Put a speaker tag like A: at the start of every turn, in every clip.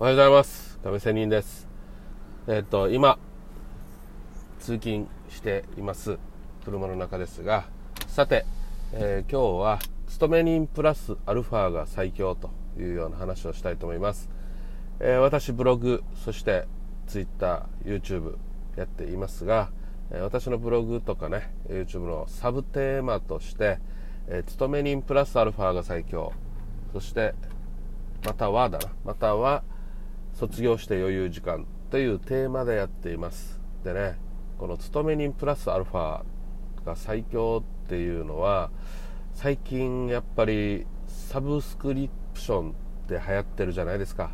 A: おはようございます。亀仙人です。えっ、と今通勤しています。車の中ですが。さて、えー、今日は勤め人プラスアルファが最強というような話をしたいと思います、えー、私ブログそして TwitterYouTube やっていますが、え私のブログとかね YouTube のサブテーマとして、え勤め人プラスアルファが最強。そしてまたはだな。または卒業して余裕時間というテーマでやっています。でねこの勤め人プラスアルファが最強っていうのは最近やっぱりサブスクリプションって流行ってるじゃないですか。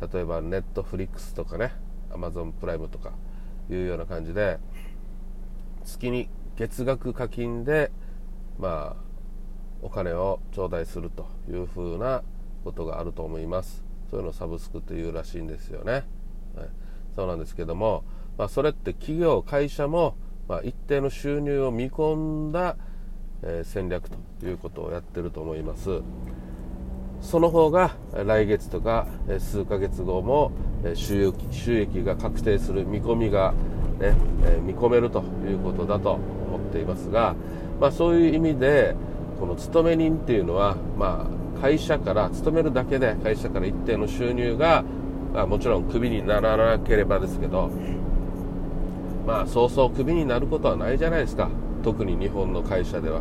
A: 例えばネットフリックスとかねアマゾンプライムとかいうような感じで月に月額課金でまあお金を頂戴するというふうなことがあると思います。そういうのをサブスクというらしいんですよね、はい、そうなんですけども、まあ、それって企業会社も、まあ、一定の収入を見込んだ、えー、戦略ということをやってると思います。その方が来月とか数ヶ月後も収益収益が確定する見込みが、ね、見込めるということだと思っていますが、まあ、そういう意味でこの勤め人っていうのは、まあ、会社から勤めるだけで会社から一定の収入が、まあ、もちろんクビにならなければですけどまあそうそうクビになることはないじゃないですか。特に日本の会社では。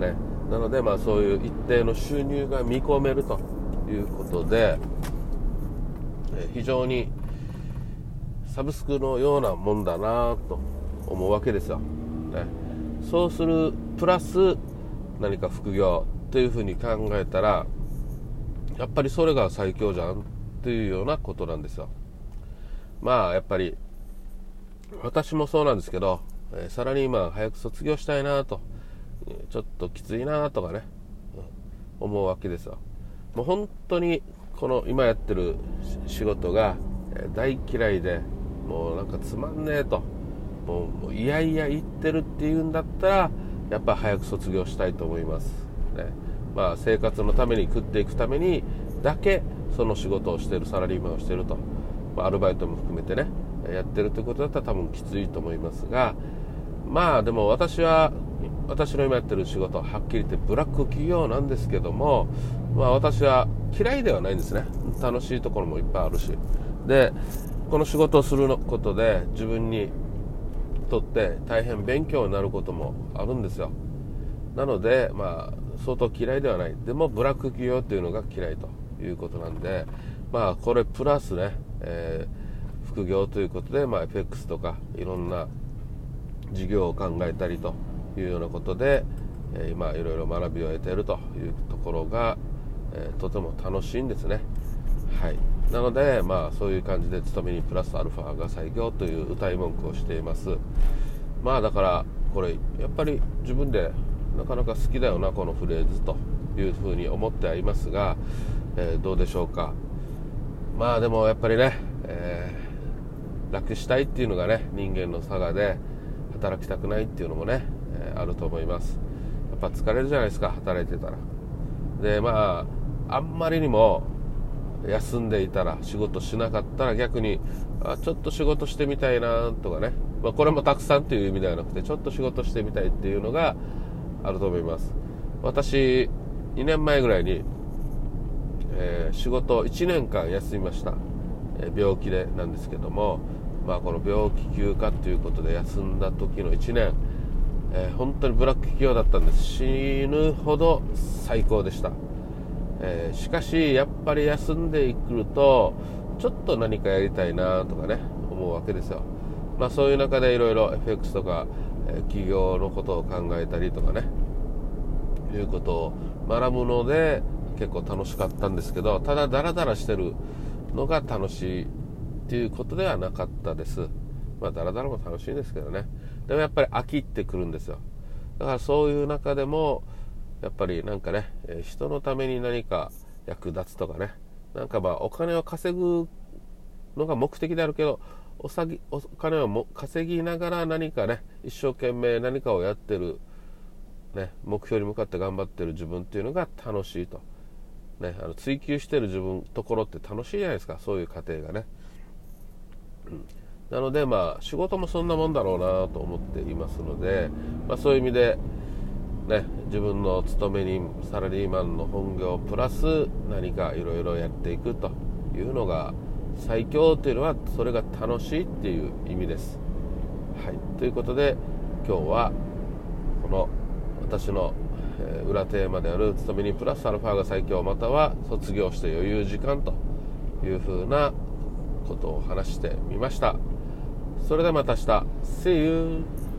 A: ね。なのでまあそういう一定の収入が見込めるということで非常にサブスクのようなもんだなと思うわけですよ、ね、そうするプラス何か副業というふうに考えたらやっぱりそれが最強じゃんっていうようなことなんですよ。まあやっぱり私もそうなんですけど、え、サラリーマン早く卒業したいなとちょっときついなとかね、思うわけですよ。もう本当にこの今やってる仕事が大嫌いでもうなんかつまんねえともういやいや言ってるっていうんだったらやっぱ早く卒業したいと思います。ね。まあ、生活のために食っていくためにだけその仕事をしているサラリーマンをしてると、まあ、アルバイトも含めてねやってるということだったら多分きついと思いますがまあでも私は私の今やってる仕事ははっきり言ってブラック企業なんですけども、まあ、私は嫌いではないんですね。楽しいところもいっぱいあるし。でこの仕事をすることで自分にとって大変勉強になることもあるんですよ。なのでまあ相当嫌いではない。でもブラック企業っていうのが嫌いということなんでまあこれプラスね、えー、副業ということで、まあ、FX とかいろんな事業を考えたりというようなことで、えー、今いろいろ学びを得ているというところが、えー、とても楽しいんですね。はい。なのでまあそういう感じで勤めにプラスアルファが最強という歌い文句をしています。まあだからこれやっぱり自分でなかなか好きだよなこのフレーズというふうに思ってはいますが、えー、どうでしょうか。まあでもやっぱりね、えー、楽したいっていうのがね人間の差がで働きたくないっていうのもね、えー、あると思います。やっぱ疲れるじゃないですか働いてたら。でまああんまりにも休んでいたら仕事しなかったら逆にあちょっと仕事してみたいなとかね、まあ、これもたくさんっていう意味ではなくてちょっと仕事してみたいっていうのがあると思います。私2年前ぐらいに、えー、仕事1年間休みました、えー、病気でなんですけども、まあ、この病気休暇ということで休んだ時の1年、えー、本当にブラック企業だったんです。死ぬほど最高でした、えしかしやっぱり休んでくるとちょっと何かやりたいなとかね思うわけですよ。まあ、そういう中でいろいろ FX とかえ企業のことを考えたりとかねいうことを学ぶので結構楽しかったんですけどただダラダラしてるのが楽しいっていうことではなかったです。まあダラダラも楽しいんですけどね。でもやっぱり飽きってくるんですよ。だからそういう中でもやっぱりなんかね人のために何か役立つとかね。なんかまあお金を稼ぐのが目的であるけどおさぎお金をも稼ぎながら何かね一生懸命何かをやってる、ね、目標に向かって頑張ってる自分っていうのが楽しいと、ね、あの追求してる自分ところって楽しいじゃないですか。そういう過程がね、うん、なのでまあ仕事もそんなもんだろうなと思っていますので、まあ、そういう意味でね、自分の勤め人サラリーマンの本業プラス何かいろいろやっていくというのが最強というのはそれが楽しいっていう意味です。はい、ということで今日はこの私の裏テーマである勤め人プラスアルファが最強または卒業して余裕時間というふうなことを話してみましたそれではまた明日 See you!